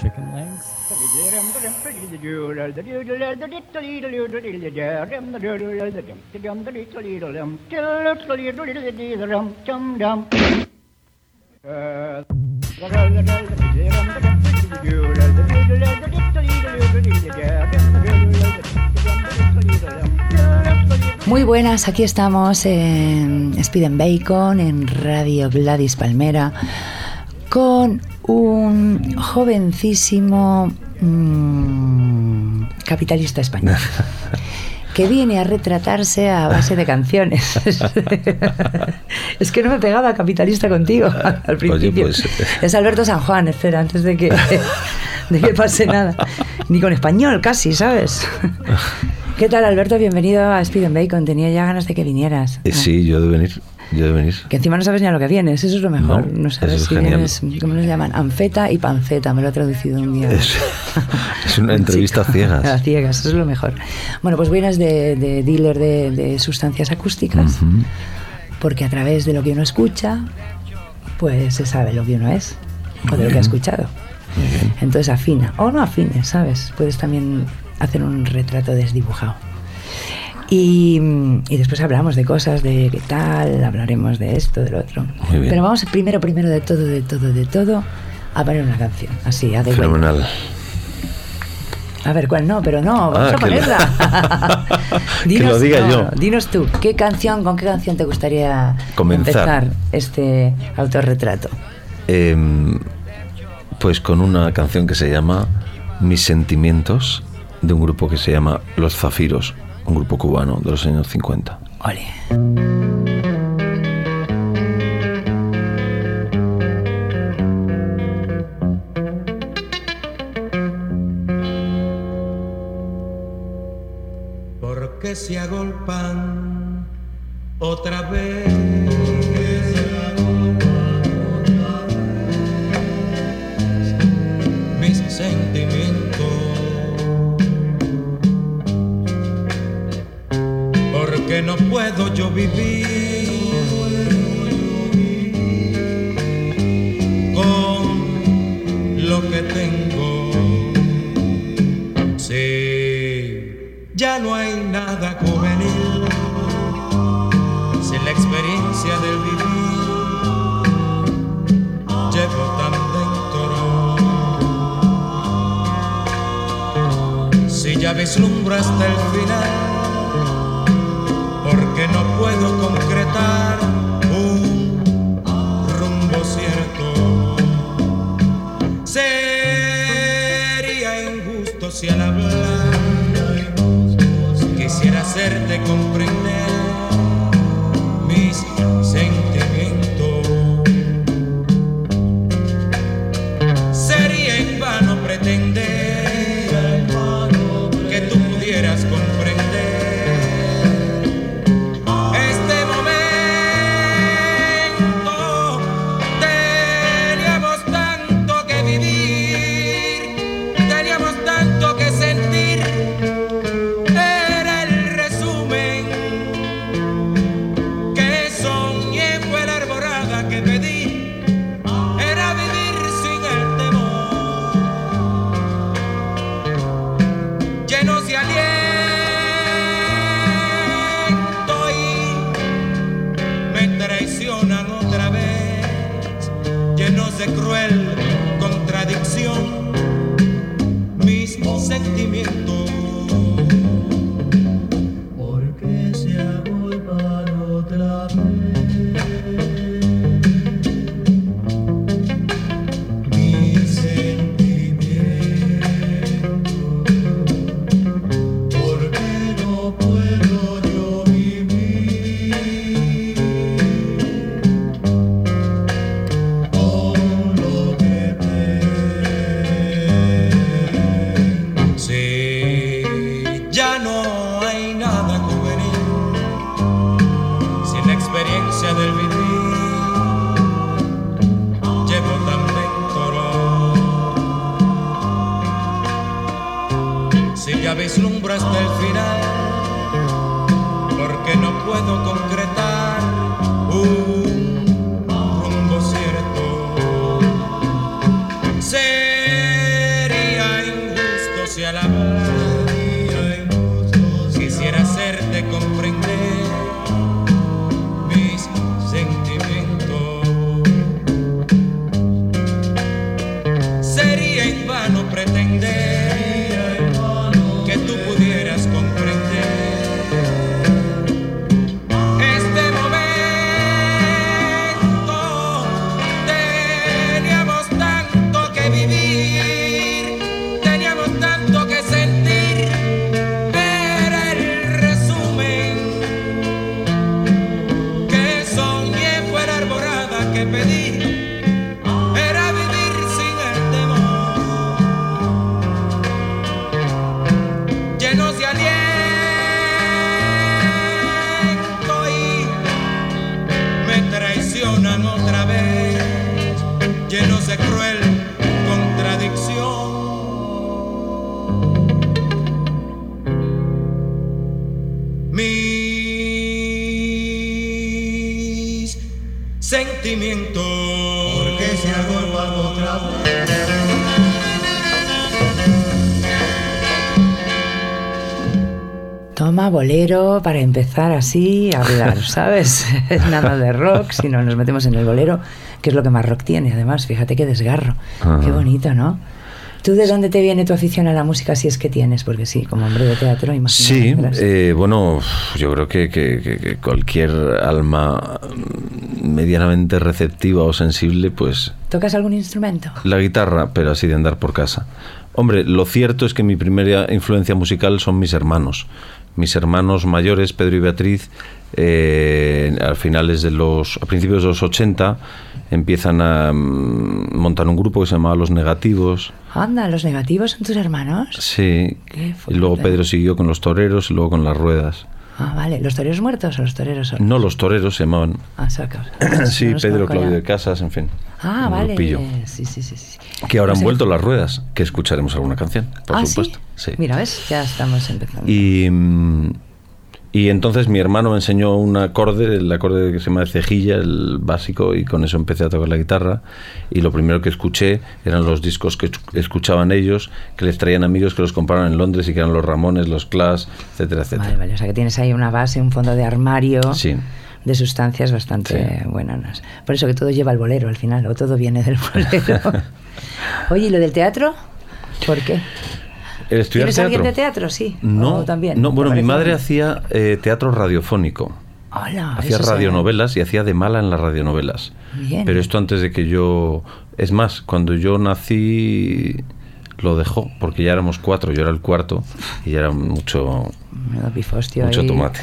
chicken legs. Muy buenas, aquí estamos en Speed Bacon, en Radio Gladys Palmera, con un jovencísimo mm, capitalista español. que viene a retratarse a base de canciones. es que no me pegaba capitalista contigo al principio. pues, Es Alberto San Juan, espera, antes de que, de que pase nada. Ni con español casi, ¿sabes? ¿Qué tal, Alberto? Bienvenido a Speed and Bacon. Tenía ya ganas de que vinieras. Eh, Sí, yo de venir. Yo de venir. Que encima no sabes ni a lo que vienes, eso es lo mejor. No, No, sabes es si genial. vienes, ¿cómo nos llaman? Anfeta y panceta, me lo he traducido un día. Es, es una entrevista a A ciegas. ciegas, eso es lo mejor. Bueno, pues vienes de, de dealer de, de sustancias acústicas, Ujú. porque a través de lo que uno escucha, pues se sabe lo que uno es, o de lo que ha escuchado. Entonces afina, o no afines, ¿sabes? Puedes también hacer un retrato desdibujado. Y, y después hablamos de cosas, de qué tal, hablaremos de esto, del otro. Muy bien. Pero vamos primero, primero de todo, de todo, de todo, a poner una canción. Así, a de. Fenomenal. A ver, ¿cuál no? Pero no, vamos Ah, a ponerla. Que lo diga no, yo. no, dinos tú, ¿qué canción, con qué canción te gustaría Comenzar. empezar este autorretrato? Em, pues con una canción que se llama Mis sentimientos, de un grupo que se llama Los Zafiros, un grupo cubano de los años 50. Ole. porque se agolpan otra vez. Bolero para empezar así a hablar, ¿sabes? Nada de rock, sino nos metemos en el bolero, que es lo que más rock tiene, además. Fíjate qué desgarro. Ajá. Qué bonito, ¿no? ¿Tú de dónde te viene tu afición a la música si es que tienes? Porque sí, como hombre de teatro, imagino. Sí, eh, bueno, yo creo que, que- que- cualquier alma medianamente receptiva o sensible, pues ¿Tocas algún instrumento? la guitarra, pero así de andar por casa. Hombre, lo cierto es que mi primera influencia musical son mis hermanos. Mis hermanos mayores, Pedro y Beatriz, eh, a finales de los, a principios de los 80, empiezan a mm, montar un grupo que se llamaba Los Negativos. Anda, ¿los negativos son tus hermanos? Sí. Qué Y luego. Pedro siguió con los toreros y luego con las ruedas. Ah, vale. ¿Los toreros muertos o los toreros solos? No, los toreros se llamaban. Ah, sí, No Pedro. Claudio de Casas, en fin. Ah, vale. Sí, sí, sí. sí. Que ahora O han vuelto las ruedas, que escucharemos alguna canción, por ah, supuesto. ¿sí? Mira, ¿ves? Ya estamos empezando. Y, mm, y entonces mi hermano me enseñó un acorde, el acorde que se llama de cejilla, el básico, y con eso empecé a tocar la guitarra. Y lo primero que escuché eran los discos que escu- escuchaban ellos, que les traían amigos que los compraban en Londres y que eran los Ramones, los Clash, etcétera, etcétera. Vale, vale. O sea que tienes ahí una base, un fondo de armario Sí. de sustancias bastante buenas. Por eso que todo lleva al bolero al final, o todo viene del bolero. Oye, ¿y lo del teatro? ¿Por qué? ¿El estudiar ¿Tienes teatro? alguien de teatro? Sí. No, ¿O también. no bueno, ¿Te mi madre hacía eh, teatro radiofónico. Hola, Hacía radionovelas y hacía de mala en las radionovelas. Bien. Pero esto antes de que yo... Es más, cuando yo nací lo dejó, porque ya éramos cuatro, yo era el cuarto y ya era mucho, mucho tomate.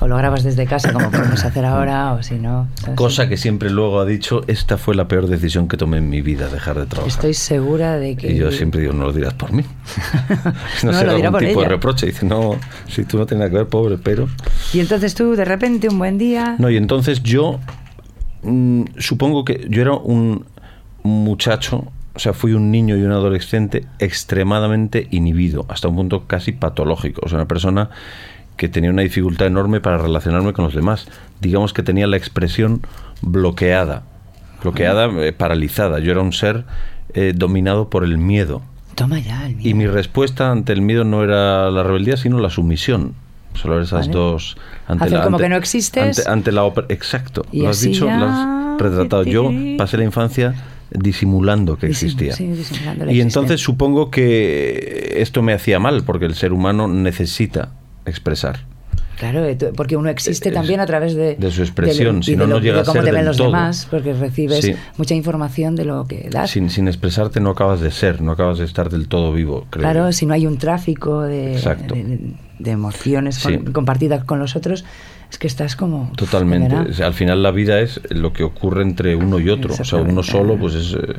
O lo grabas desde casa, como podemos hacer ahora, o si no. ¿sabes? Cosa que siempre luego ha dicho, esta fue la peor decisión que tomé en mi vida, dejar de trabajar. Estoy segura de que. Y yo siempre digo, no lo dirás por mí. no, No, será algún por tipo de reproche. Dice, no, si tú no tienes nada que ver, pobre, pero... Y entonces tú, de repente, un buen día. No, y entonces yo mm, supongo que yo era un muchacho, o sea, fui un niño y un adolescente extremadamente inhibido, hasta un punto casi patológico. O sea, una persona que tenía una dificultad enorme para relacionarme con los demás. Digamos que tenía la expresión bloqueada, bloqueada, eh, paralizada. Yo era un ser eh, dominado por el miedo. Toma ya, el Y mío. mi respuesta ante el miedo no era la rebeldía, sino la sumisión. Solo esas Vale. dos. Hacer como que no existes. Ante, ante la ópera. Exacto. Y lo has dicho, ya- lo has retratado. Yo pasé la infancia disimulando que existía. sí, disimulando la y entonces supongo que esto me hacía mal, porque el ser humano necesita expresar. Claro, eh, porque uno existe Es- también a través de, de su expresión, si de no, lo- no llega de a cómo ser te ven los todo. demás, porque recibes Sí. mucha información de lo que das. Sin, sin expresarte no acabas de ser, no acabas de estar del todo vivo, creo. Claro, si no hay un tráfico de, de, de emociones con- Sí. compartidas con los otros, es que estás como... Totalmente. O sea, al final la vida es lo que ocurre entre uno y otro. O sea, uno solo pues es eh,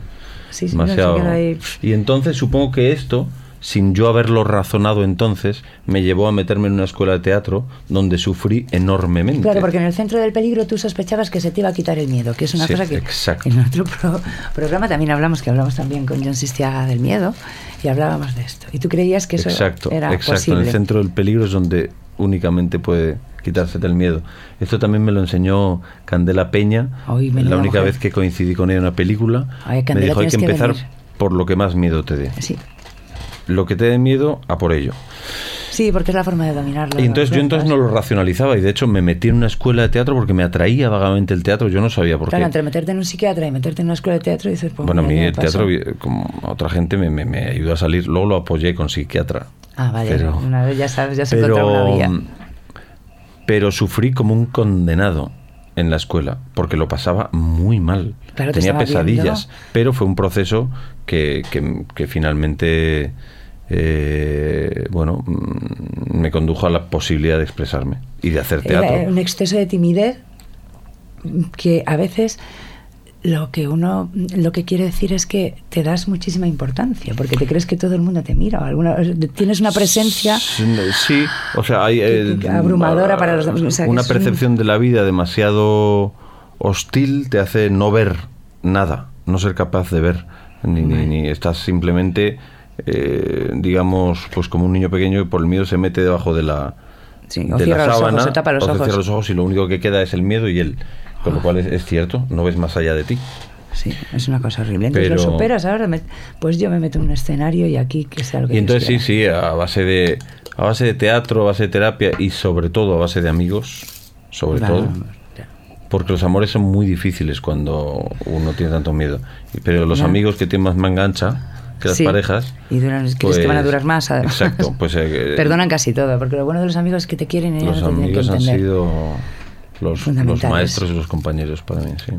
Sí, no, demasiado... queda ahí. Y entonces supongo que esto, sin yo haberlo razonado entonces, me llevó a meterme en una escuela de teatro donde sufrí enormemente. Claro, porque en el centro del peligro tú sospechabas que se te iba a quitar el miedo, que es una Sí, cosa que exacto. en otro pro- programa también hablamos, que hablamos también con John Sistiaga del miedo, y hablábamos de esto. Y tú creías que eso exacto, era exacto. posible. En el centro del peligro es donde únicamente puede quitarse del miedo. Esto también me lo enseñó Candela Peña, Ay, la única mujer. vez que coincidí con ella en una película. Ay, me Candela, dijo, hay que que empezar venir". por lo que más miedo te dé. Sí. Lo que te dé miedo, a por ello. sí, porque es la forma de dominarlo. Y entonces yo entonces no lo racionalizaba y de hecho me metí en una escuela de teatro porque me atraía vagamente el teatro, yo no sabía por Claro, qué. entre meterte en un psiquiatra y meterte en una escuela de teatro dices, pues Bueno, a mí el teatro, como a otra gente, me, me- me ayudó a salir. Luego lo apoyé con psiquiatra. Ah, vale, Pero- una vez ya sabes, ya se encontró una Pero, vía. pero sufrí como un condenado en la escuela porque lo pasaba muy mal. Claro, te Tenía pesadillas, viendo. pero fue un proceso que, que- que finalmente, eh, bueno, mm, me condujo a la posibilidad de expresarme y de hacer Era teatro. un exceso de timidez que a veces lo que uno lo que quiere decir es que te das muchísima importancia porque te crees que todo el mundo te mira o alguna, tienes una presencia Sí, o sea, hay Que- que eh, abrumadora para los demás, o sea, que una un- percepción de la vida demasiado hostil te hace no ver nada, no ser capaz de ver, ni, ni, ni estás simplemente, eh, digamos, pues como un niño pequeño que por el miedo se mete debajo de la, Sí, de cierra la los ojos, sábana, se tapa los o se ojos. cierra los ojos y lo único que queda es el miedo y él, con lo cual es, es cierto, no ves más allá de ti. sí es una cosa horrible entonces Pero- lo superas ahora me- pues yo me meto en un escenario y aquí que sea lo que Y entonces sí, sí, a base de a base de teatro, a base de terapia y sobre todo a base de amigos, sobre Claro, todo, porque los amores son muy difíciles cuando uno tiene tanto miedo. Pero los amigos que tienen más manga ancha que las Sí, parejas, y duran, crees que van a pues, durar más además. Exacto, pues eh, perdonan casi todo porque lo bueno de los amigos es que te quieren y los no te tienen que amigos han sido los, maestros y los compañeros para mí, sí.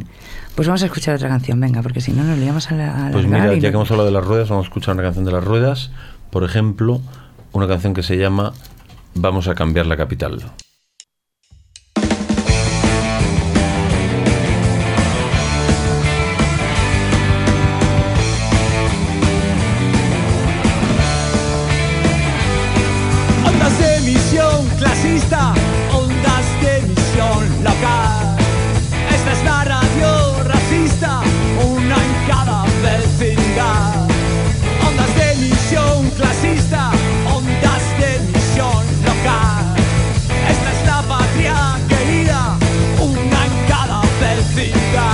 pues vamos a escuchar otra canción venga porque si no nos liamos a la a Pues mira, ya no- que hemos hablado de las ruedas, vamos a escuchar una canción de las ruedas. Por ejemplo, una canción que se llama Vamos a cambiar la capital. vida.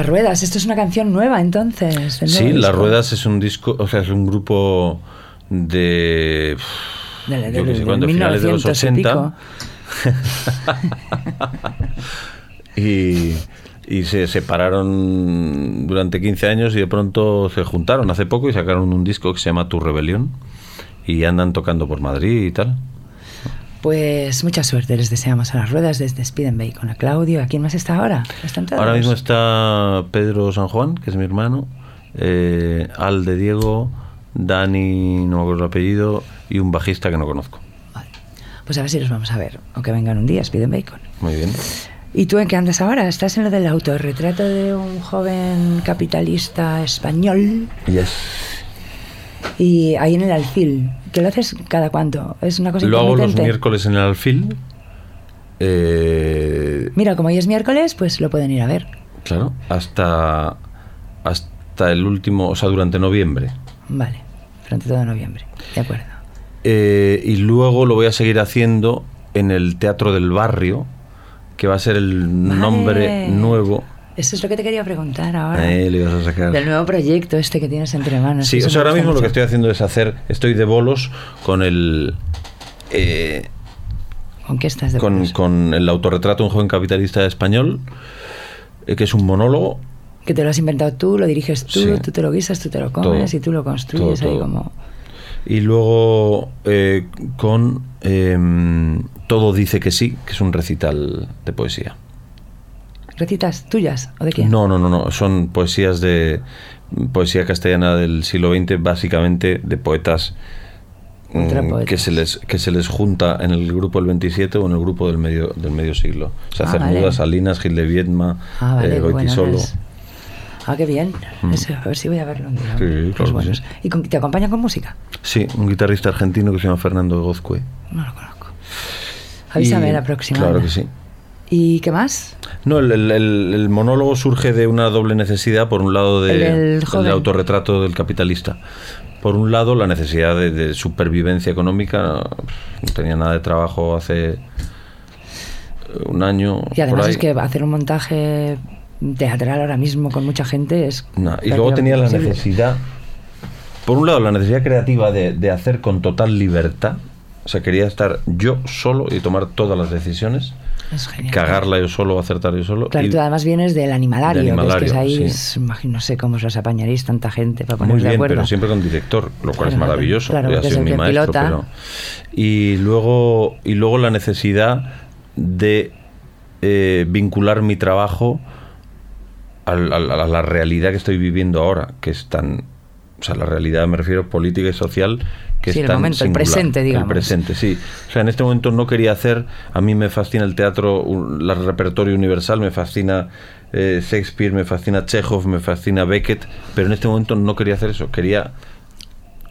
Las ruedas esto es una canción nueva entonces Sí, Las. Ruedas es un disco, o sea, es un grupo de. Yo qué sé del cuándo, finales de los 1900 y 80. pico. y, y se separaron durante 15 años y de pronto se juntaron hace poco y sacaron un disco que se llama Tu Rebelión y andan tocando por Madrid y tal. Pues mucha suerte les deseamos a las ruedas desde Speed and Bacon, a Claudio. ¿A quién más está ahora? ¿Están todos? Ahora mismo está Pedro San Juan, que es mi hermano, eh, Al de Diego, Dani, no me acuerdo el apellido, y un bajista que no conozco. Vale. Pues a ver si los vamos a ver. O que vengan un día, Speed and Bacon. Muy bien. ¿Y tú en qué andas ahora? ¿Estás en lo del autorretrato de un joven capitalista español? Yes. Y ahí en el alfil. ¿Que lo haces cada cuánto? ¿Es una cosa Lo hago los miércoles en el alfil. Eh, Mira, como hoy es miércoles, pues lo pueden ir a ver. claro, hasta, hasta el último, o sea, durante noviembre. Vale, durante todo noviembre. De acuerdo. Eh, y luego lo voy a seguir haciendo en el Teatro del Barrio, que va a ser el Vale. nombre nuevo. Eso es lo que te quería preguntar ahora. Le ibas a sacar. Del nuevo proyecto este que tienes entre manos. Sí, o sea, ahora mismo lo que estoy haciendo es hacer, estoy de bolos con el... eh, ¿Con qué estás de con, bolos? con el autorretrato de un joven capitalista español, eh, que es un monólogo. Que te lo has inventado tú, lo diriges tú, Sí. tú te lo guisas, tú te lo comes Todo. y tú lo construyes Todo, ahí todo. como... Y luego eh, con em, Todo dice que sí, que es un recital de poesía. ¿Recitas tuyas o de quién? No, no, no, no. Son poesías de poesía castellana del siglo XX, básicamente de poetas mm, que se les que se les junta en el grupo del 27 o en el grupo del medio del medio siglo. O sea, Ah, Cernuda, vale. Salinas, Gil de Viedma, Ah, vale, eh, Goitisolo. buenas. Ah, qué bien. Mm. Eso, a ver si voy a verlo un día. Sí, Los claro buenos. sí. ¿Y con- te acompañan con música? Sí, un guitarrista argentino que se llama Fernando Gozcue. No lo conozco. Avísame Y- la próxima. Claro que sí. ¿Y qué más? No, el, el- monólogo surge de una doble necesidad. Por un lado, de, El autorretrato del capitalista. Por un lado, la necesidad de, de supervivencia económica. No tenía nada de trabajo hace un año. Y además por ahí. es que hacer un montaje teatral ahora mismo con mucha gente es... No, y luego tenía la necesidad. Por un lado, la necesidad creativa de, de hacer con total libertad. O sea, quería estar yo solo y tomar todas las decisiones. Es genial. Cagarla yo solo, acertar yo solo. Claro, y- tú además vienes del animalario, que es que ahí, sí. es- imagino, no sé cómo os los apañaréis tanta gente para Muy ponerse de bien, acuerdo. pero siempre con director, lo cual es maravilloso. claro, ha sido mi maestro, pilota. pero- Y luego, y luego la necesidad de eh, vincular mi trabajo a la realidad que estoy viviendo ahora, que es tan. O sea, la realidad me refiero política y social, que Sí, el momento, el presente, digamos. El presente, sí. O sea, en este momento no quería hacer. A mí me fascina el teatro, el repertorio universal, me fascina eh, Shakespeare, me fascina Chekhov, me fascina Beckett, pero en este momento no quería hacer eso. Quería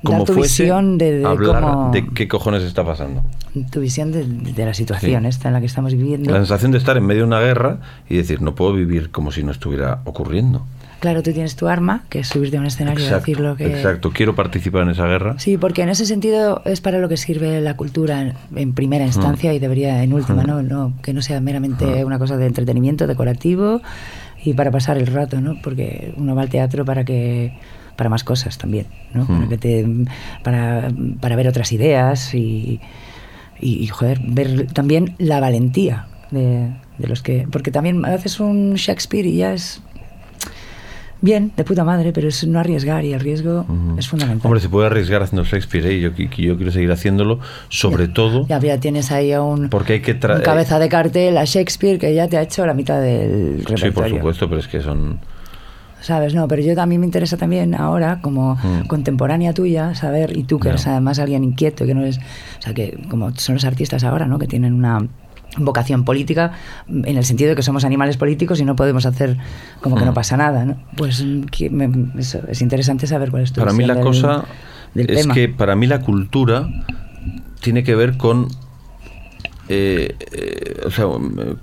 como tu fuese visión de- de hablar cómo- de qué cojones está pasando. Tu visión de, de la situación Sí. esta en la que estamos viviendo. La sensación de estar en medio de una guerra y decir, no puedo vivir como si no estuviera ocurriendo. Claro, tú tienes tu arma, que es subirte a un escenario y decir lo que... exacto. Quiero participar en esa guerra. Sí, porque en ese sentido es para lo que sirve la cultura en, en primera Mm. instancia y debería en última, ¿no? no Que no sea meramente una cosa de entretenimiento decorativo y para pasar el rato, ¿no? Porque uno va al teatro para que para más cosas también, ¿no? Para, que te, para, para ver otras ideas y, y, y, joder, ver también la valentía de, de los que... Porque también haces un Shakespeare y ya es bien, de puta madre, pero es no arriesgar y el riesgo es fundamental. Hombre, se puede arriesgar haciendo Shakespeare ¿eh? yo, yo quiero seguir haciéndolo, sobre todo Ya, ya tienes ahí a un, porque hay que un traer... cabeza de cartel a Shakespeare que ya te ha hecho la mitad del repertorio. Sí, por supuesto, pero es que son... ¿Sabes? No, pero yo también me interesa también ahora, como Mm. contemporánea tuya, saber, y tú que eres además alguien inquieto, que no es, o sea, que como son los artistas ahora, ¿no? Que tienen una vocación política en el sentido de que somos animales políticos y no podemos hacer como que no Mm. pasa nada, ¿no? Pues que me- eso, es interesante saber cuál es tu Para mí la del- cosa del es tema. que para mí la cultura tiene que ver con... eh, eh, o sea, eh,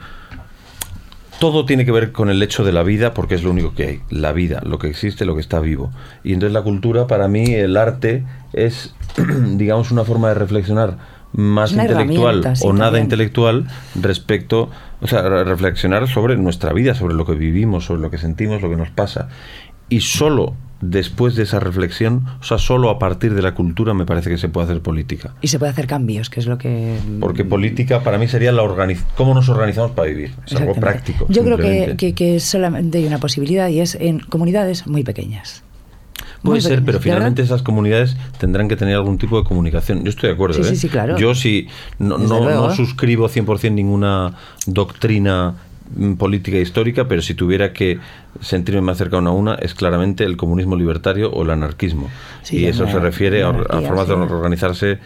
todo tiene que ver con el hecho de la vida porque es lo único que hay, la vida, lo que existe, lo que está vivo. Y entonces la cultura, para mí, el arte es, digamos, una forma de reflexionar más una intelectual sí, o nada también. intelectual respecto, o sea, re- reflexionar sobre nuestra vida, sobre lo que vivimos, sobre lo que sentimos, lo que nos pasa. Y solo después de esa reflexión, o sea, solo a partir de la cultura me parece que se puede hacer política. Y se puede hacer cambios, que es lo que... Porque política para mí sería la organiz cómo nos organizamos para vivir. Es algo práctico. Yo creo que, que, que solamente hay una posibilidad y es en comunidades muy pequeñas. Puede ser, pero ¿de finalmente verdad? esas comunidades tendrán que tener algún tipo de comunicación. Yo estoy de acuerdo. Sí, ¿eh? sí, claro. Yo sí, no, no, luego. no suscribo 100% ninguna doctrina mm, política histórica, pero si tuviera que sentirme más cercano a una, es claramente el comunismo libertario o el anarquismo. Sí, y eso se refiere a, formas de organizarse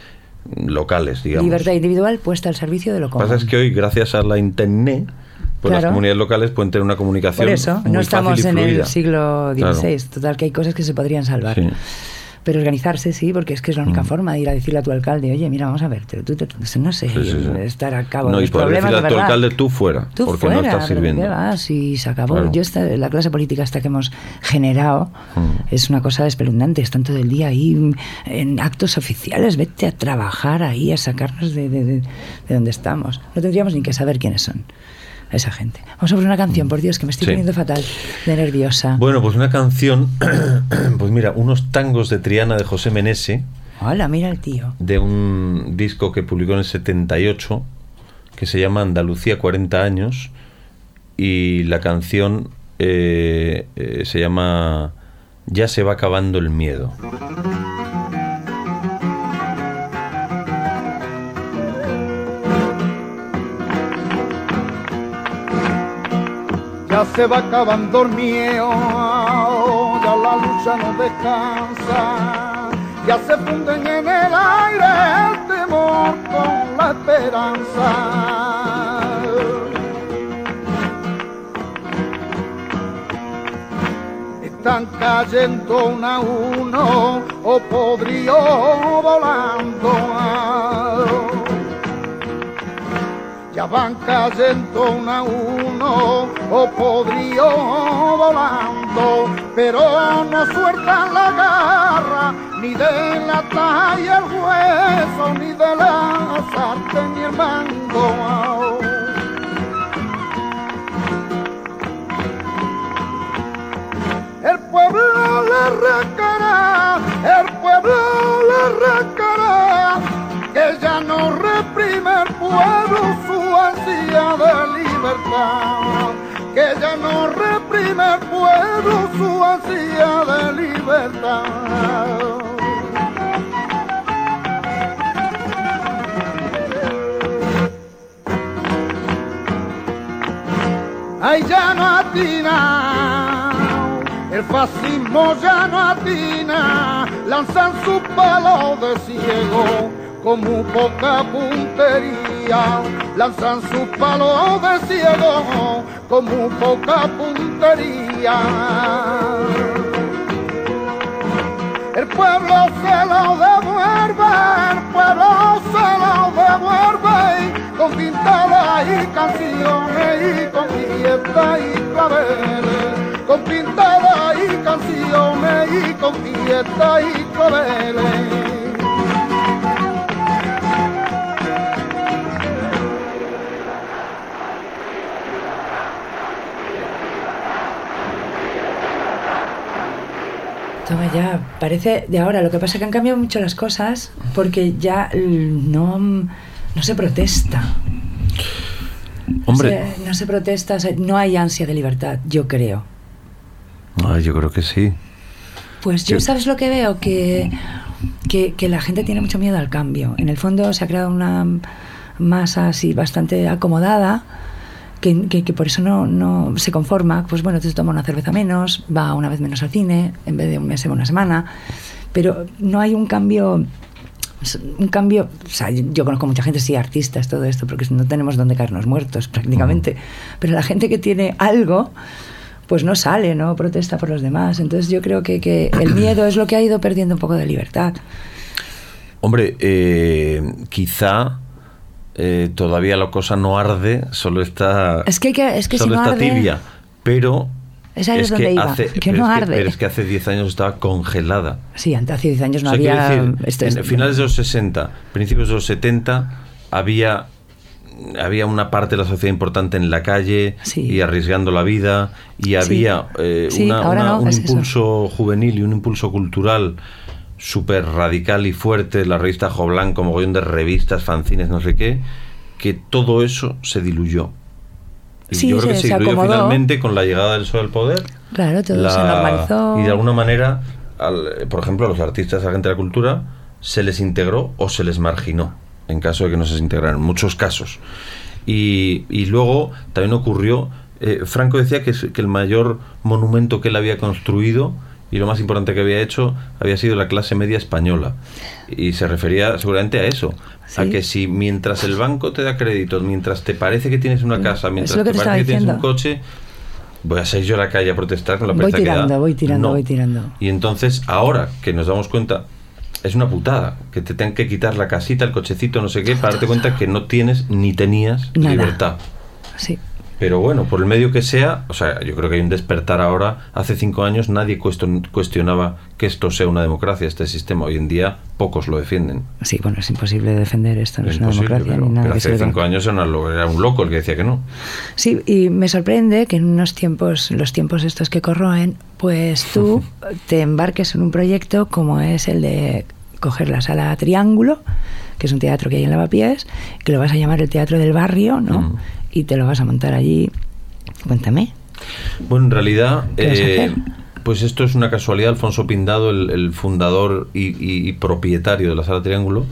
mm, locales, digamos. Libertad individual puesta al servicio de lo Lo que común. pasa es que hoy, gracias a la Internet, pues las comunidades locales pueden tener una comunicación Por eso, muy no estamos fácil y en el siglo Claro. XVI. Total, que hay cosas que se podrían salvar. Sí. Pero organizarse sí, porque es que es la única Mm. forma de ir a decirle a tu alcalde, oye, mira, vamos a ver, pero tú, te- no sé, Sí, sí, estar a cabo No, de y los poder problemas decirle de a tu verdad. alcalde, tú fuera, Tú porque fuera, no estás sirviendo. Y se acabó. Claro. Yo esta, la clase política esta que hemos generado Mm. es una cosa espeluznante. Están todo el día ahí en actos oficiales. Vete a trabajar ahí, a sacarnos de, de, de- de donde estamos. No tendríamos ni que saber quiénes son esa gente. Vamos a poner una canción, por Dios, que me estoy Sí. poniendo fatal, de nerviosa. Bueno, pues una canción, pues mira, unos tangos de Triana de José Menese, Hola, mira el tío. de un disco que publicó en el 78, que se llama Andalucía 40 años, y la canción eh, eh, se llama Ya se va acabando el miedo. Ya se va acabando el miedo, ya la lucha no descansa, ya se funden en el aire el temor con la esperanza. Están cayendo uno a uno o podrido volando. Ya van cayendo uno a uno o podrido volando, pero no sueltan la garra ni de la talla el hueso, ni de la sartén ni el mango. El pueblo le arrancará, el pueblo le arrancará, que ya no reprime el pueblo su ansia de libertad, que ya no reprime el pueblo su ansia de libertad. Ay, ya no atina, el fascismo ya no atina, lanzan su palo de ciego con muy poca puntería, lanzan su palo de ciego con muy poca puntería. El pueblo se lo devuelve, el pueblo se lo devuelve con pintadas y canciones y con fiestas y claveles, con pintadas y canciones y con fiestas y claveles. Toma ya, parece de ahora. Lo que pasa es que han cambiado mucho las cosas porque ya mm, no, no se protesta. Hombre, O sea, no se protesta, o sea, no hay ansia de libertad, yo creo. ay, yo creo que sí. Pues yo, Sí. ¿sabes lo que veo? Que, que, que la gente tiene mucho miedo al cambio. En el fondo se ha creado una masa así bastante acomodada. Que, que- que por eso no, no se conforma, pues bueno, entonces toma una cerveza menos, va una vez menos al cine, en vez de un mes, una semana, pero no hay un cambio un cambio, o sea, yo conozco mucha gente, sí, artistas, todo esto, porque no tenemos donde caernos muertos prácticamente, pero la gente que tiene algo, pues no sale, no protesta por los demás. Entonces yo creo que, que el miedo es lo que ha ido perdiendo un poco de libertad. Hombre, eh, quizá eh, todavía la cosa no arde, solo está, Es que, hay que- es que si solo no está arde- tibia. Pero Es es donde que iba, hace, que no es que- arde. pero es que hace 10 años estaba congelada. Sí, antes hace 10 años no O sea, había... decir, esto- en finales de los 60, principios de los 70, había, había una parte de la sociedad importante en la calle Sí. y arriesgando la vida, y había eh, Sí, una- no, un es eso. impulso juvenil y un impulso cultural súper radical y fuerte, la revista Jo Blanco, mogollón de revistas, fanzines, no sé qué, que todo eso se diluyó. Y Sí, yo creo que se- se se diluyó finalmente con la llegada del PSOE al poder Claro, todo se normalizó. Y de alguna manera al- por ejemplo, a los artistas, a la gente de la cultura, se les integró o se les marginó, en caso de que no se integraran, en muchos casos. Y, y luego también ocurrió, eh, Franco decía que, que el mayor monumento que él había construido y lo más importante que había hecho había sido la clase media española. Y se refería seguramente a eso, a que si mientras el banco te da crédito, mientras te parece que tienes una casa, mientras te parece que tienes un coche, voy a salir yo a la calle a protestar con la Voy pereza que da. tirando, voy tirando, No. voy tirando. Y entonces, ahora que nos damos cuenta, es una putada que te tengan que quitar la casita, el cochecito, no sé qué, para darte cuenta que no tienes ni tenías Nada. libertad. Sí. Pero bueno, por el medio que sea, o sea, yo creo que hay un despertar ahora. Hace cinco años nadie cuestion- cuestionaba que esto sea una democracia, este sistema. Hoy en día pocos lo defienden. Sí, bueno, es imposible defender esto, no es, Es una democracia pero, ni nada pero hace cinco años era un loco el que decía que no. Sí, y me sorprende que en unos tiempos, los tiempos estos que corroen, pues tú te embarques en un proyecto como es el de coger la sala Triángulo, que es un teatro que hay en Lavapiés, que lo vas a llamar el Teatro del Barrio, ¿no? Mm. Y te lo vas a montar allí. Cuéntame. Bueno, en realidad, ¿Qué vas a eh, pues esto es una casualidad. Alfonso Pindado, el, el fundador y, y- y propietario de la Sala Triángulo,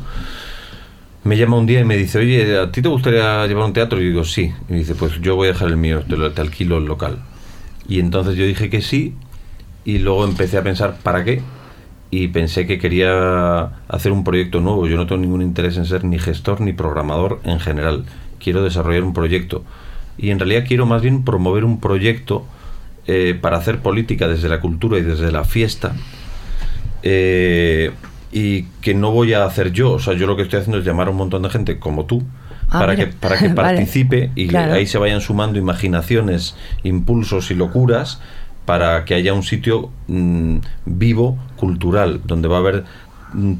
me llama un día y me dice, oye, ¿a ti te gustaría llevar un teatro? Y yo digo, sí. Y me dice, pues yo voy a dejar el mío, te, lo- te alquilo el local. Y entonces yo dije que sí y luego empecé a pensar, ¿para qué? Y pensé que quería hacer un proyecto nuevo. Yo no tengo ningún interés en ser ni gestor ni programador en general. Quiero desarrollar un proyecto. Y en realidad quiero más bien promover un proyecto eh, para hacer política desde la cultura y desde la fiesta. eh, y que no voy a hacer yo. O sea, yo lo que estoy haciendo es llamar a un montón de gente como tú. Ah, para, mira. que, para que Vale. participe y Claro. ahí se vayan sumando imaginaciones, impulsos y locuras para que haya un sitio mm, vivo, cultural, donde va a haber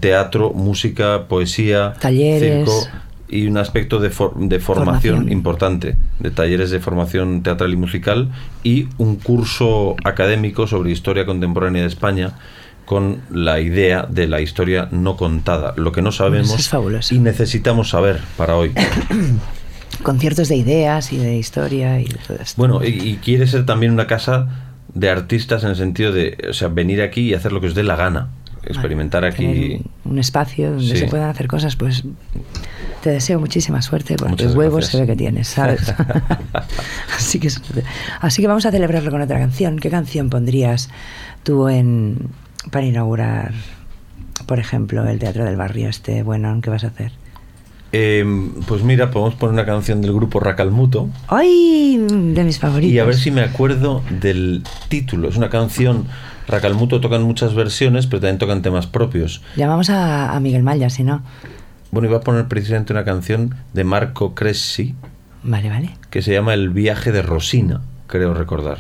teatro, música, poesía, Talleres. circo y un aspecto de, for- de formación, Formación. importante, de talleres de formación teatral y musical y un curso académico sobre historia contemporánea de España con la idea de la historia no contada, lo que no sabemos es y necesitamos saber para hoy. Conciertos de ideas y de historia y de todo esto. Bueno, y, y quiere ser también una casa de artistas en el sentido de, o sea, venir aquí y hacer lo que os dé la gana, experimentar aquí. un, un espacio donde Sí. se puedan hacer cosas, pues te deseo muchísima suerte porque huevos gracias. se ve que tienes, ¿sabes? así, que, así que vamos a celebrarlo con otra canción. ¿Qué canción pondrías tú en para inaugurar, por ejemplo, el Teatro del Barrio este bueno que vas a hacer? Eh, pues mira, podemos poner una canción del grupo Racalmuto ¡Ay! De mis favoritos. y a ver si me acuerdo del título. Es una canción, Racalmuto tocan muchas versiones, pero también tocan temas propios. Llamamos a, a Miguel Maya, si no. Bueno, iba a poner precisamente una canción de Marco Cresci Vale, vale. que se llama El viaje de Rosina, creo recordar.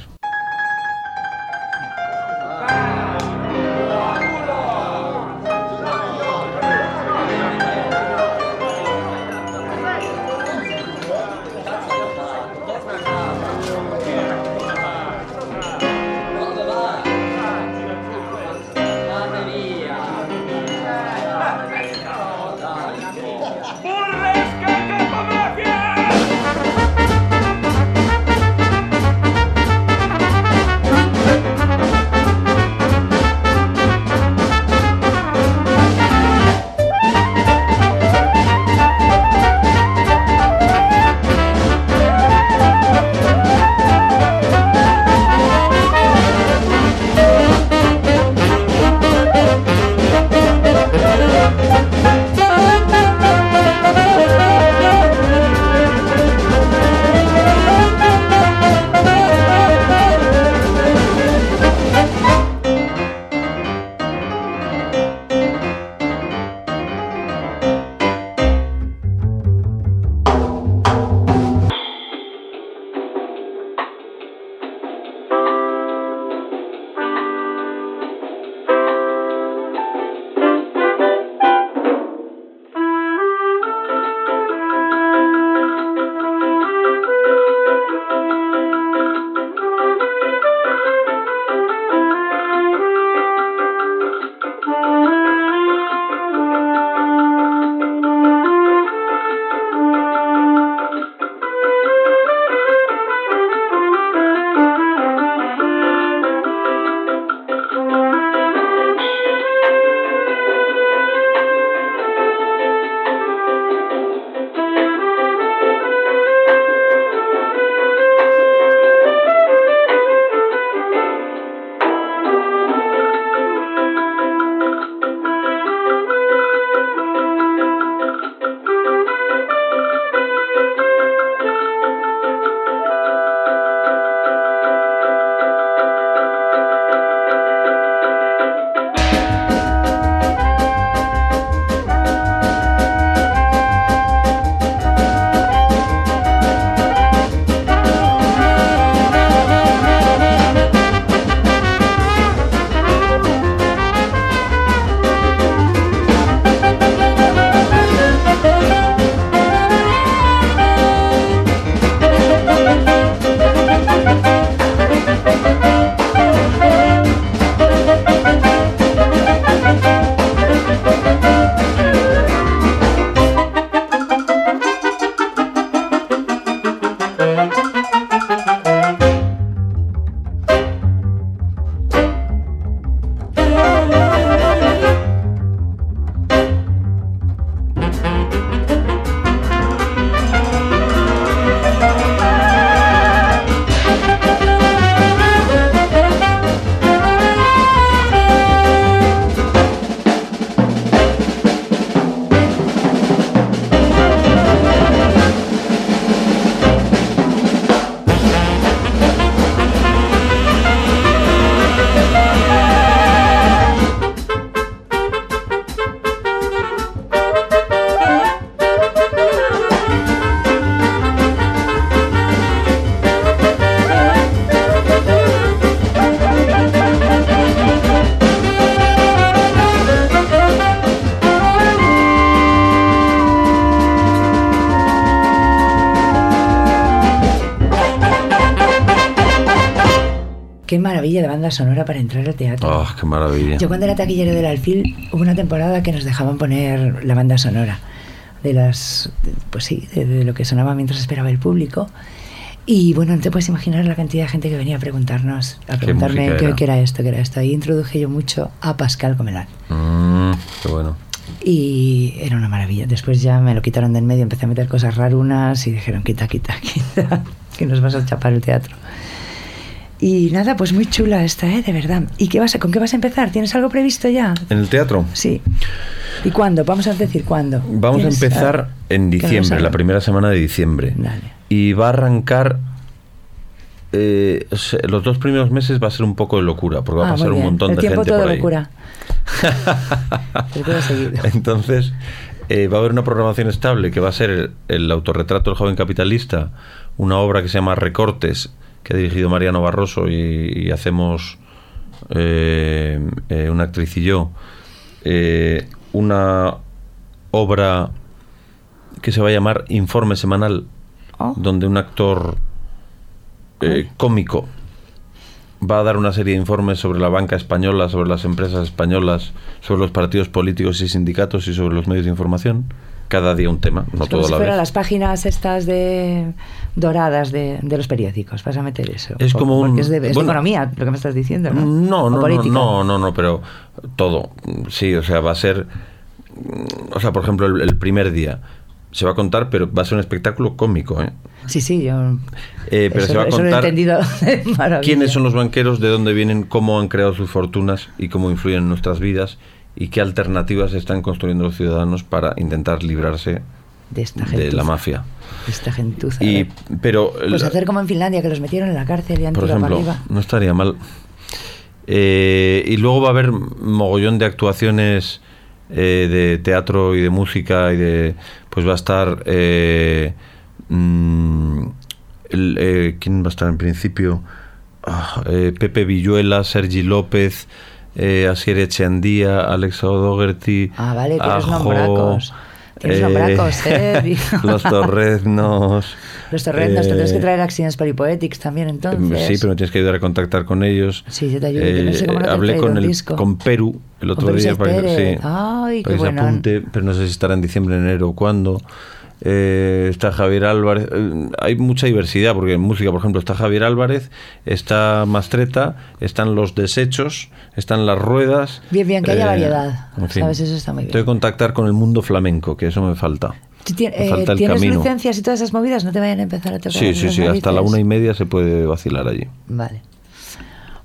Banda sonora para entrar al teatro. ¡Oh, qué maravilla! Yo cuando era taquillero del Alfil hubo una temporada que nos dejaban poner la banda sonora de las, pues sí, de, de lo que sonaba mientras esperaba el público. Y bueno, no te puedes imaginar la cantidad de gente que venía a preguntarnos, a ¿Qué preguntarme qué, era? qué era esto, qué era esto. Ahí introduje yo mucho a Pascal Comelán. Mm, qué bueno. Y era una maravilla. Después ya me lo quitaron de en medio, empecé a meter cosas rarunas y dijeron, quita, quita, quita, que nos vas a chapar el teatro. Y nada, pues muy chula esta, ¿eh? De verdad. ¿Y qué vas a, con qué vas a empezar? ¿Tienes algo previsto ya? ¿En el teatro? Sí. ¿Y cuándo? Vamos a decir cuándo. Vamos a ¿Tienes, empezar ah, en diciembre, la primera semana de diciembre. Dale. Y va a arrancar. eh, los dos primeros meses va a ser un poco de locura, porque va Ah, a pasar muy un montón el de tiempo gente todo por ahí. locura. Entonces, eh, va a haber una programación estable que va a ser el, el autorretrato del joven capitalista, una obra que se llama Recortes, que ha dirigido Mariano Barroso y, y hacemos eh, eh, una actriz y yo. Eh, una obra que se va a llamar Informe Semanal, Oh. donde un actor eh, cómico va a dar una serie de informes sobre la banca española, sobre las empresas españolas, sobre los partidos políticos y sindicatos y sobre los medios de información. Cada día un tema, no Es como todo a si la fueran vez. las páginas estas de doradas de, de los periódicos. Vas a meter eso. Es como un- es de, es de bueno, economía, lo que me estás diciendo, ¿no? No, no, no, no, no, no, pero todo. Sí, o sea, va a ser. mm, O sea, por ejemplo, el, el primer día se va a contar, pero va a ser un espectáculo cómico, ¿eh? Sí, sí, yo. Eh, pero eso, se va a contar entendido quiénes son los banqueros, de dónde vienen, cómo han creado sus fortunas y cómo influyen en nuestras vidas y qué alternativas están construyendo los ciudadanos para intentar librarse de esta de gentuza. la mafia. de esta gentuza. Y, ¿eh? pero Pues hacer como en Finlandia, que los metieron en la cárcel y han por tirado para ejemplo, arriba. no estaría mal. Eh, y luego va a haber mogollón de actuaciones eh, de teatro y de música y de pues va a estar eh, mm, el, quién va a estar en principio Ah, Pepe Villuela Sergi López eh, Asier Echeandía Alexa O'Dougherty Ah, vale, tienes Ajo, nombracos. Tienes nombracos, ¿eh? los Torreznos Los torrendos, tendrás que eh, traer Accidents Polypoetics también, entonces. Sí, pero me tienes que ayudar a contactar con ellos. Sí, yo te ayudo, yo no sé cómo no te hablé con el disco. con Perú el otro día para que, sí, Ay, para qué que se apunte, pero no sé si estará en diciembre, enero o cuándo. Eh, está Javier Álvarez. eh, hay mucha diversidad, porque en música, por ejemplo, está Javier Álvarez, está Mastreta, están los desechos, están las ruedas. Bien, bien, que haya eh, variedad, en fin. ¿sabes? Eso está muy bien. Tengo que contactar con el mundo flamenco, que eso me falta. ¿Tú tien- Me eh, ¿Tienes camino. licencias y todas esas movidas? ¿No te vayan a empezar a tocar Sí, sí, sí, hasta la narices? una y media se puede vacilar allí. Vale.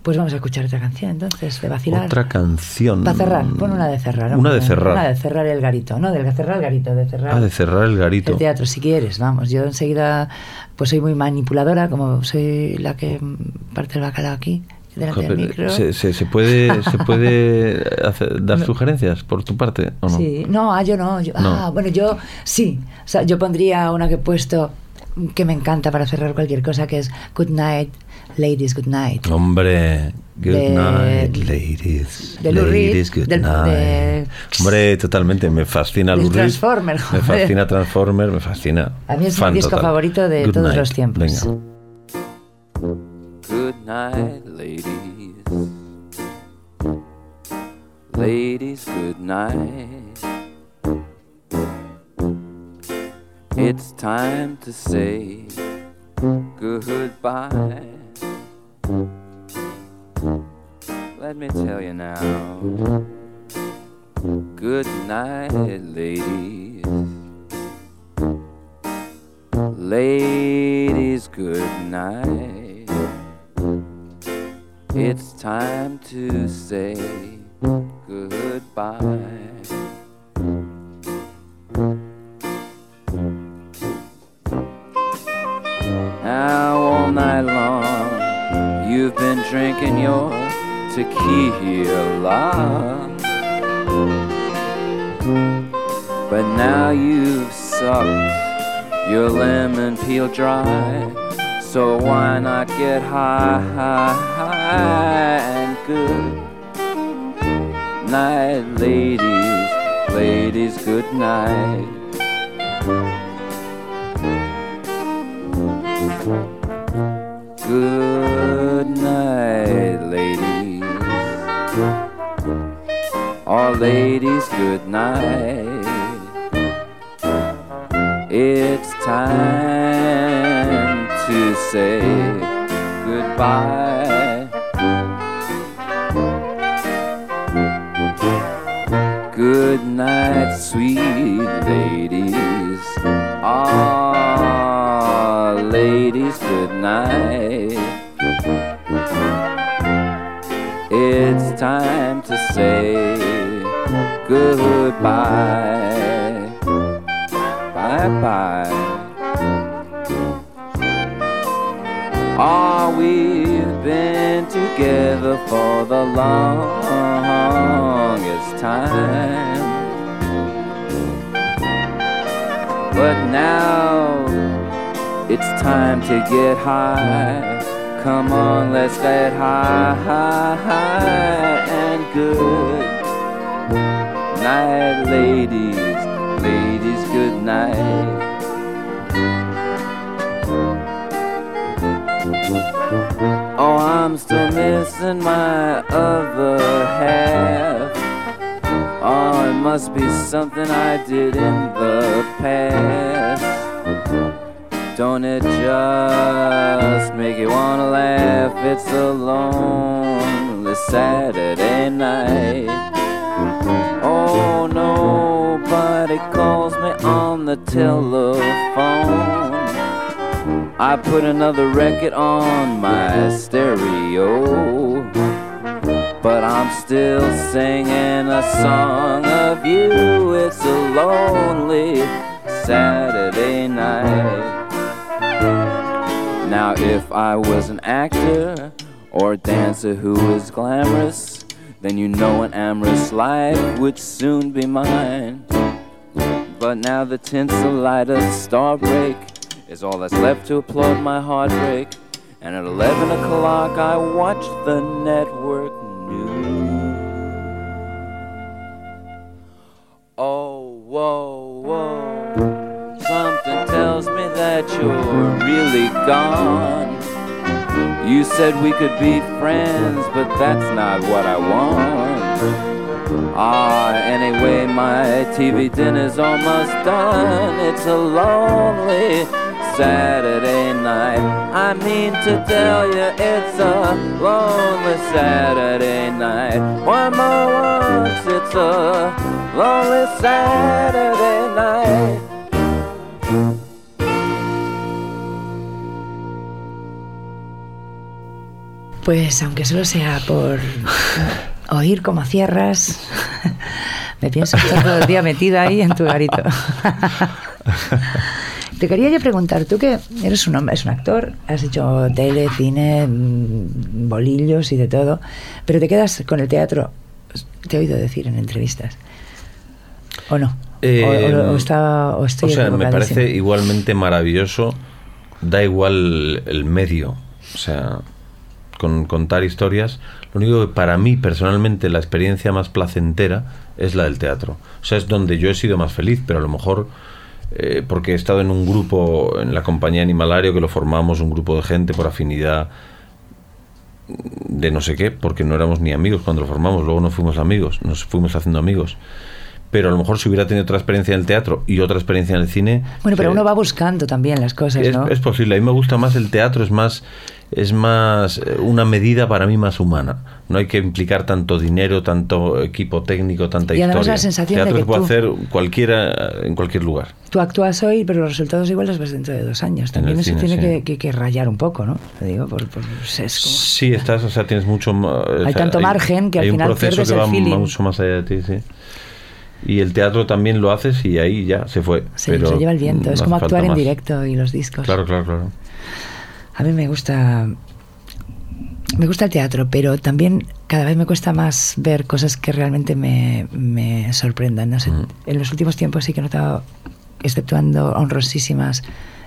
Pues vamos a escuchar otra canción entonces, de vacilar. Otra canción. Para cerrar, pon una de cerrar. Una de cerrar. Una de cerrar el garito. No, de cerrar el garito, de cerrar. Ah, de cerrar el garito. El teatro, si quieres, vamos. Yo enseguida, pues soy muy manipuladora, como soy la que parte el bacalao aquí, delante del Joder, micro. ¿Se, se, se puede, se puede hacer- dar sugerencias por tu parte o no? Sí, no, ah, yo no. yo- No. Ah, bueno, yo sí. O sea, yo pondría una que he puesto que me encanta para cerrar cualquier cosa, que es Good Night, Ladies, Good Night. Hombre, good De- night, ladies. de Lou Reed, ladies, good del- night. de- Hombre, totalmente, me fascina Lou Reed. Transformer, Me fascina Transformer, me fascina. A mí es mi disco total. favorito de Good todos night. los tiempos. Venga. Good night, ladies. Ladies, good night. It's time to say goodbye. Let me tell you now. Good night, ladies. Ladies, good night. It's time to say goodbye. Now, all night long, you've been drinking your tequila. But now you've sucked your lemon peel dry. So why not get high, high, high and good night, ladies, ladies, good night. Good good night, ladies. All ladies, good night. It's time to say goodbye. Good night, sweet ladies. Ah, ladies, good night. It's time to say goodbye. Bye bye. Ah, we've been together for the longest time. But now it's time to get high. Come on, let's get high, high, high and good night, ladies. Ladies, good night. Oh, I'm still missing my other half. Oh, it must be something I did in the past. Don't it just make you wanna laugh? It's a lonely Saturday night. Oh, no nobody calls me on the telephone. I put another record on my stereo. But I'm still singing a song of you. It's a lonely Saturday night. Now, if I was an actor or a dancer who was glamorous, then you know an amorous life would soon be mine. But now the tinsel light of star break is all that's left to applaud my heartbreak. And at 11 o'clock, I watch the network news. Oh, whoa, whoa. Something that you're really gone. You said we could be friends, but that's not what I want. Ah, anyway, my TV dinner's almost done. It's a lonely Saturday night. I mean to tell you, it's a lonely Saturday night. One more once, it's a lonely Saturday night. Pues aunque solo sea por oír cómo cierras, me pienso estar todo el día metida ahí en tu garito. Te quería yo preguntar, tú que eres un hombre, es un actor, has hecho tele, cine, mm, bolillos y de todo, pero te quedas con el teatro, te he oído decir en entrevistas, ¿o no? Eh, o, o- o está, o estoy o sea, me parece igualmente maravilloso, da igual el medio, o sea, con contar historias, lo único que para mí personalmente la experiencia más placentera es la del teatro. O sea, es donde yo he sido más feliz, pero a lo mejor eh, porque he estado en un grupo, en la compañía Animalario, que lo formamos, un grupo de gente por afinidad de no sé qué, porque no éramos ni amigos cuando lo formamos, luego no fuimos amigos, nos fuimos haciendo amigos. Pero a lo mejor si hubiera tenido otra experiencia en el teatro y otra experiencia en el cine... Bueno, pero eh, uno va buscando también las cosas, es, ¿no? es posible. A mí me gusta más el teatro, es más es más eh, una medida para mí más humana. No hay que implicar tanto dinero, tanto equipo técnico, tanta Y además historia. la sensación de teatro que se puede tú- hacer cualquiera en cualquier lugar. Tú actúas hoy, pero los resultados igual los ves dentro de dos años. También eso cine, tiene sí. que, que- que rayar un poco, ¿no? Te digo, por, por- es como- Sí, estás, o sea, tienes mucho ma- o Hay sea, tanto margen que al hay final un proceso pierdes que el va feeling. mucho más allá de ti, sí. Y el teatro también lo haces y ahí ya se fue. se, pero se lleva el viento. no Es hace como actuar en directo y los discos. Claro, claro, claro. A mí me gusta. Me gusta el teatro, pero también cada vez me cuesta más ver cosas que realmente me, me sorprendan. No sé. En los últimos tiempos sí que he notado, exceptuando honrosísimas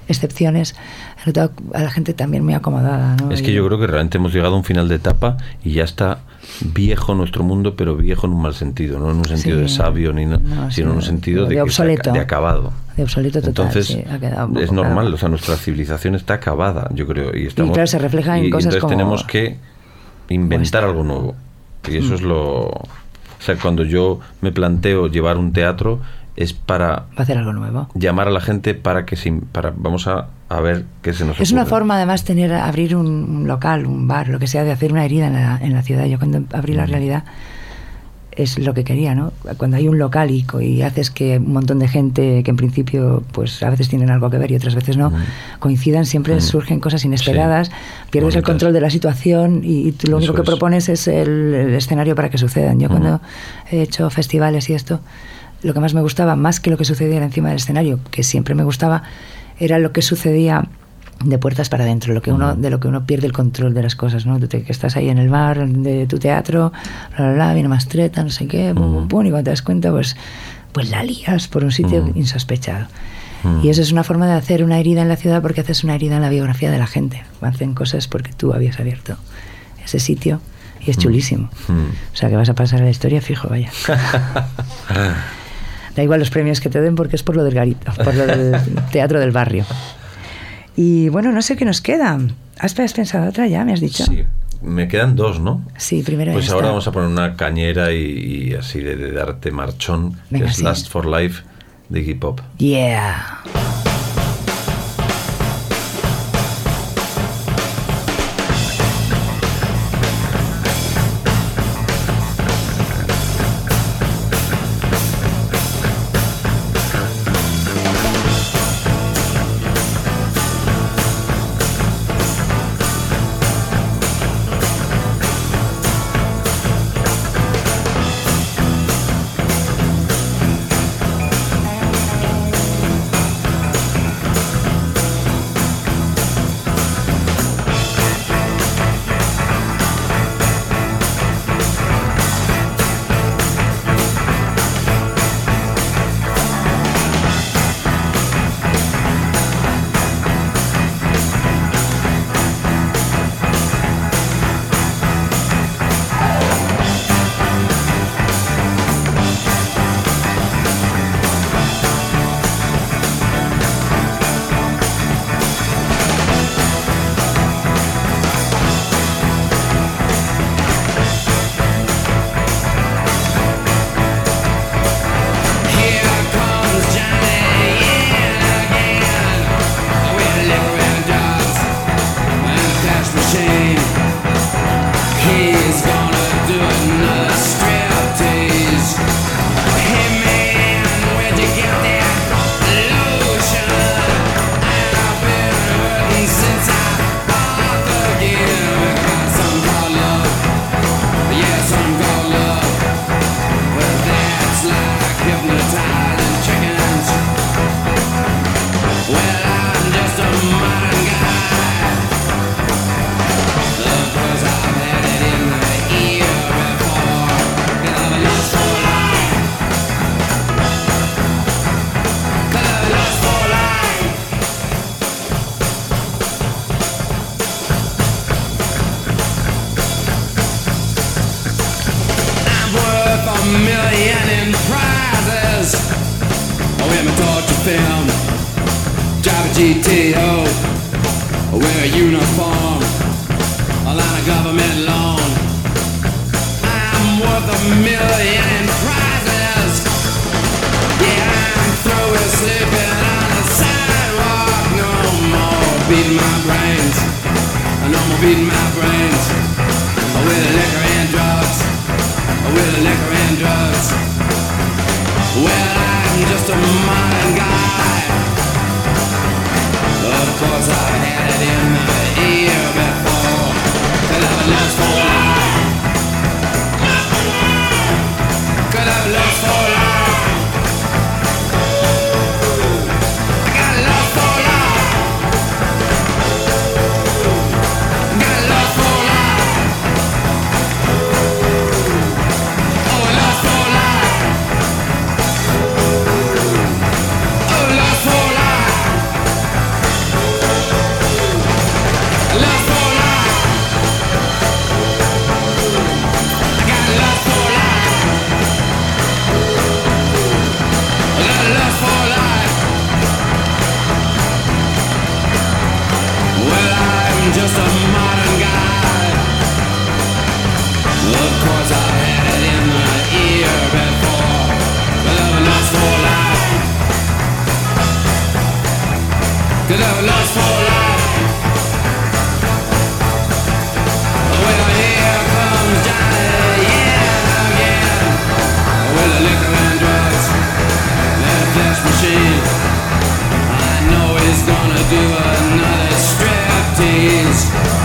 excepciones, he notado a la gente también muy acomodada. ¿no? Es que Y- yo creo que realmente hemos llegado a un final de etapa y ya está viejo nuestro mundo, pero viejo en un mal sentido, no en un sentido Sí. de sabio, ni No, sino en un sentido de de, que obsoleto. está- de acabado. De obsoleto total. Entonces, sí, ha quedado es normal, claro. o sea, nuestra civilización está acabada, yo creo. Y, estamos, claro, se refleja en y- y cosas entonces como- tenemos que inventar algo nuevo. Y eso es lo... sea, cuando yo me planteo llevar un teatro es para hacer algo nuevo. llamar a la gente para que se, para vamos a, a ver qué se nos Es una ocurre. forma, además, tener abrir un, un local, un bar, lo que sea, de hacer una herida en la, en la ciudad. Yo cuando abrí Mm. la realidad es lo que quería, ¿no? Cuando hay un local y, haces que un montón de gente que en principio, pues a veces tienen algo que ver y otras veces no, coincidan, siempre Mm. surgen cosas inesperadas, pierdes el control de la situación y, y tú lo único que es. propones es el, el escenario para que sucedan. Yo cuando he hecho festivales y esto, lo que más me gustaba, más que lo que sucediera encima del escenario, que siempre me gustaba, era lo que sucedía de puertas para adentro, lo que uno, de lo que uno pierde el control de las cosas, ¿no? Tú te- que estás ahí en el bar de tu teatro, bla, bla, bla, viene más treta, no sé qué, pum, pum, pum, y cuando te das cuenta, pues, pues la lías por un sitio insospechado. Y eso es una forma de hacer una herida en la ciudad porque haces una herida en la biografía de la gente. Hacen cosas porque tú habías abierto ese sitio y es chulísimo. O sea que vas a pasar a la historia fijo, vaya. Da igual los premios que te den porque es por lo del garito, por lo del teatro del barrio. Y bueno, no sé qué nos queda. ¿Has, has pensado otra ya? ¿Me has dicho? Sí, me quedan dos, ¿no? Sí, primero Pues esta. ahora vamos a poner una cañera y, y así de, de darte marchón, Venga, que es sí. Last for Life de Iggy Pop. Yeah. GTO, wear a uniform, a line of government loan. I'm worth a million in prizes. Yeah, I'm through with sleeping on the sidewalk. No more beating my brains. No more beating my brains with liquor and drugs. With liquor and drugs. Well, I'm just a modern guy. Cause I had it in my ear before. And I've was for just a modern guy. Of course, I had it in ear before, They've lost. they've lost. Well, here comes Johnny, yeah, again. With liquor and drugs, machine. Christmas.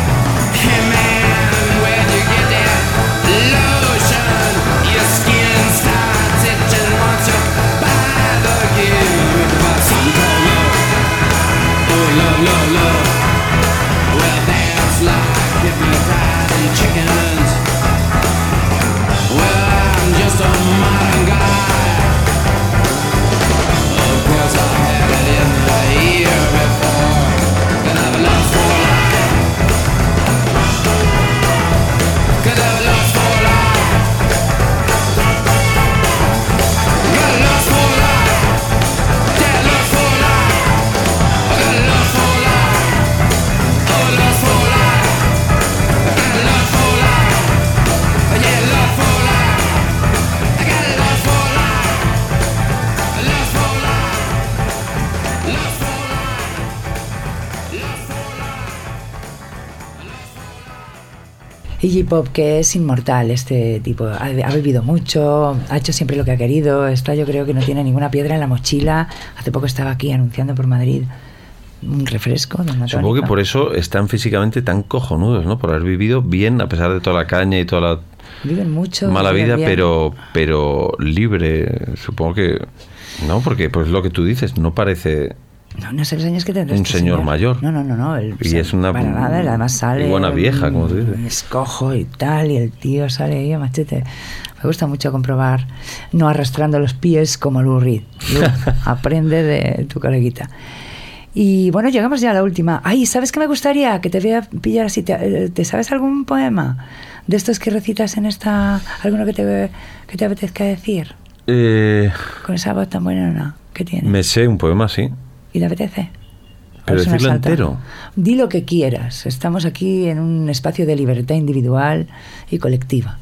Iggy Pop, que es inmortal, este tipo, ha, ha vivido mucho, ha hecho siempre lo que ha querido, está yo creo que no tiene ninguna piedra en la mochila. Hace poco estaba aquí anunciando por Madrid un refresco de una Supongo que por eso están físicamente tan cojonudos, ¿no? Por haber vivido bien, a pesar de toda la caña y toda la Viven mucho. mala vida, bien. pero, pero libre. Supongo que. No, porque pues lo que tú dices, no parece. No, no sé los años que tendrá Un este señor mayor. No, no, no, no. el- Y es una- Para nada, además sale... y buena vieja, como dices. un Escojo y tal, y el tío sale ahí a machete. Me gusta mucho comprobar, no arrastrando los pies como Lou Reed. Lou, aprende de tu coleguita. Y bueno, llegamos ya a la última. Ay, ¿sabes qué me gustaría? Que te voy a pillar así. ¿Te, eh, ¿te sabes algún poema de estos que recitas en esta... alguno que te, que te apetezca decir? Eh, Con esa voz tan buena que tienes. me sé un poema, sí. ¿Y te apetece? Pero decirlo entero. Di lo que quieras. Estamos aquí en un espacio de libertad individual y colectiva.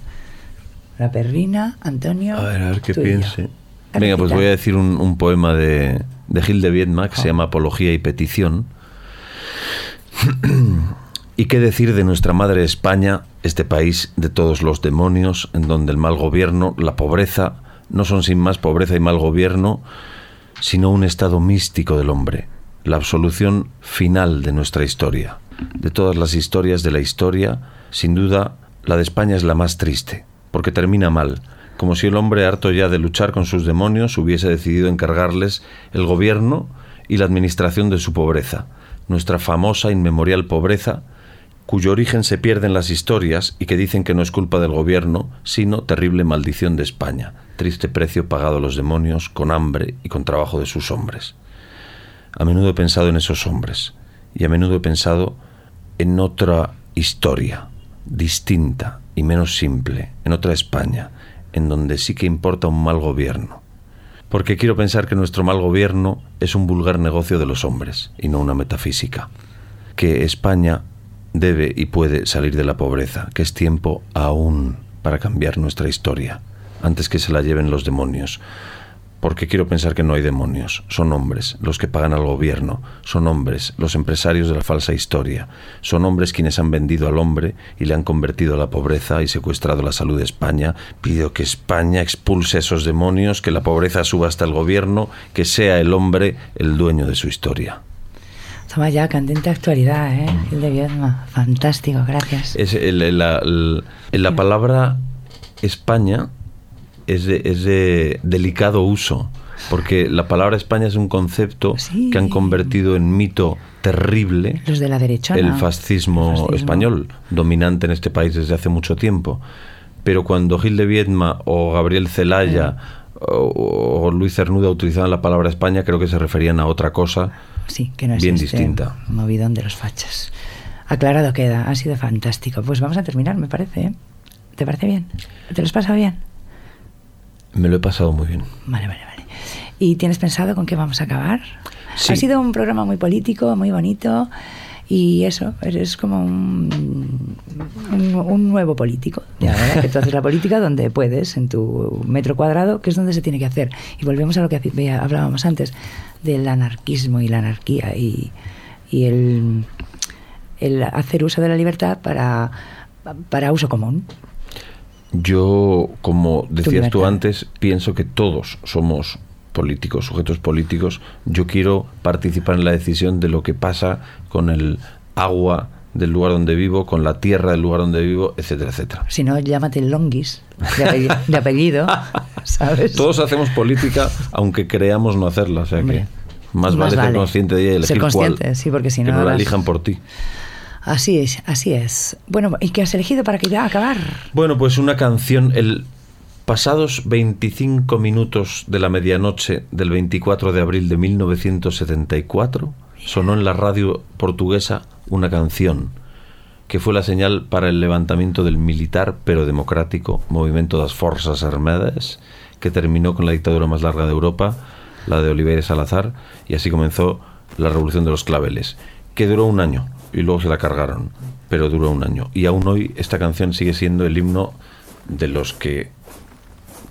La perrina, Antonio. A ver, a ver qué piense. Venga, pues voy a decir un, un poema de, de Gil de Viedma que se llama Apología y Petición. ¿Y qué decir de nuestra madre España, este país de todos los demonios, en donde el mal gobierno, la pobreza, no son sin más pobreza y mal gobierno, sino un estado místico del hombre, la absolución final de nuestra historia. De todas las historias de la historia, sin duda, la de España es la más triste, porque termina mal, como si el hombre harto ya de luchar con sus demonios hubiese decidido encargarles el gobierno y la administración de su pobreza, nuestra famosa inmemorial pobreza, cuyo origen se pierde en las historias y que dicen que no es culpa del gobierno, sino terrible maldición de España, triste precio pagado a los demonios con hambre y con trabajo de sus hombres. A menudo he pensado en esos hombres y a menudo he pensado en otra historia, distinta y menos simple, en otra España, en donde sí que importa un mal gobierno. Porque quiero pensar que nuestro mal gobierno es un vulgar negocio de los hombres y no una metafísica. Que España debe y puede salir de la pobreza, que es tiempo aún para cambiar nuestra historia, antes que se la lleven los demonios. Porque quiero pensar que no hay demonios, son hombres los que pagan al gobierno, son hombres los empresarios de la falsa historia, son hombres quienes han vendido al hombre y le han convertido a la pobreza y secuestrado la salud de España. Pido que España expulse a esos demonios, que la pobreza suba hasta el gobierno, que sea el hombre el dueño de su historia. Toma ya, candente actualidad, ¿eh? Gil de Viedma. Fantástico, gracias. Es el- la, el- la palabra España es de, es de delicado uso, porque la palabra España es un concepto Sí. que han convertido en mito terrible Los de la el fascismo, El fascismo. español, dominante en este país desde hace mucho tiempo. Pero cuando Gil de Viedma o Gabriel Celaya o, o Luis Cernuda utilizaban la palabra España, creo que se referían a otra cosa. Sí, que no es bien este distinta. movidón de los fachas. Aclarado queda, ha sido fantástico. Pues vamos a terminar, me parece. ¿eh? ¿Te parece bien? ¿Te lo has pasado bien? Me lo he pasado muy bien. Vale, vale, vale. ¿Y tienes pensado con qué vamos a acabar? Sí. Ha sido un programa muy político, muy bonito. Y eso, eres como un, un, un nuevo político. Ya, ¿verdad? Que tú haces la política donde puedes, en tu metro cuadrado, que es donde se tiene que hacer. Y volvemos a lo que hablábamos antes, del anarquismo y la anarquía. Y y el, el hacer uso de la libertad para, para uso común. Yo, como decías tú antes, pienso que todos somos políticos, sujetos políticos. Yo quiero participar en la decisión de lo que pasa con el agua del lugar donde vivo, con la tierra del lugar donde vivo, etcétera, etcétera. Si no, llámate Longis, de apellido, de apellido, ¿sabes? Todos hacemos política, aunque creamos no hacerla, o sea que más, más vale, ser consciente de ella y elegir ser cuál, consciente, sí, porque si que no no la elijan por ti. Así es, así es. Bueno, ¿y qué has elegido para que ya acabar? Bueno, pues una canción, el pasados 25 minutos de la medianoche del 24 de abril de 1974, sonó en la radio portuguesa una canción que fue la señal para el levantamiento del militar pero democrático movimiento das Forzas Armadas, que terminó con la dictadura más larga de Europa, la de Oliveira Salazar, y así comenzó la revolución de los claveles, que duró un año y luego se la cargaron, pero duró un año. Y aún hoy esta canción sigue siendo el himno de los que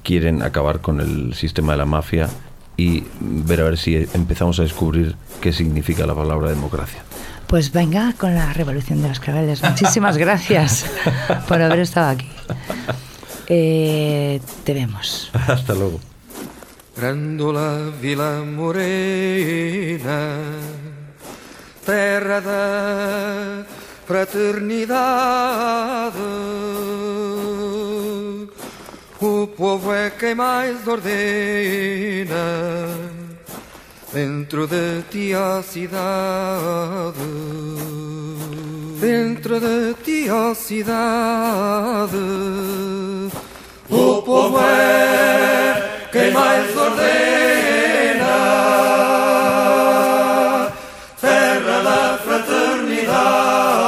quieren acabar con el sistema de la mafia y ver a ver si empezamos a descubrir qué significa la palabra democracia. Pues venga con la revolución de los claveles. Muchísimas gracias por haber estado aquí. Eh, te vemos. Hasta luego. Grândola Vila Morena, terra da fraternidade. O povo é quem mais ordena dentro de ti a cidade. Dentro de ti a cidade. O povo é quem mais ordena. Terra da fraternidade,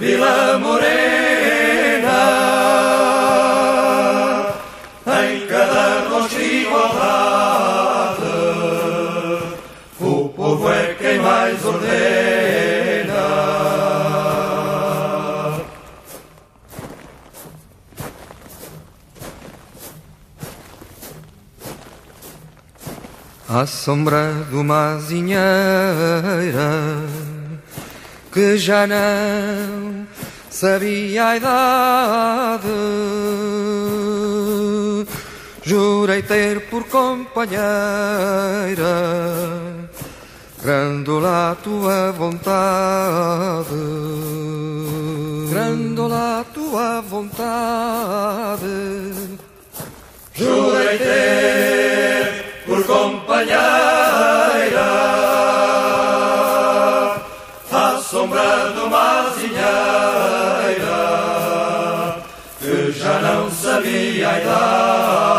Vila Morena, em cada rosto igualdade, o povo é quem mais ordena. À sombra de uma azinheira que já não sabia a idade. Jurei ter por companheira Grandola tua vontade Grandola tua vontade Jurei ter por companheira Porto Mazinheira, que já não sabia a idade.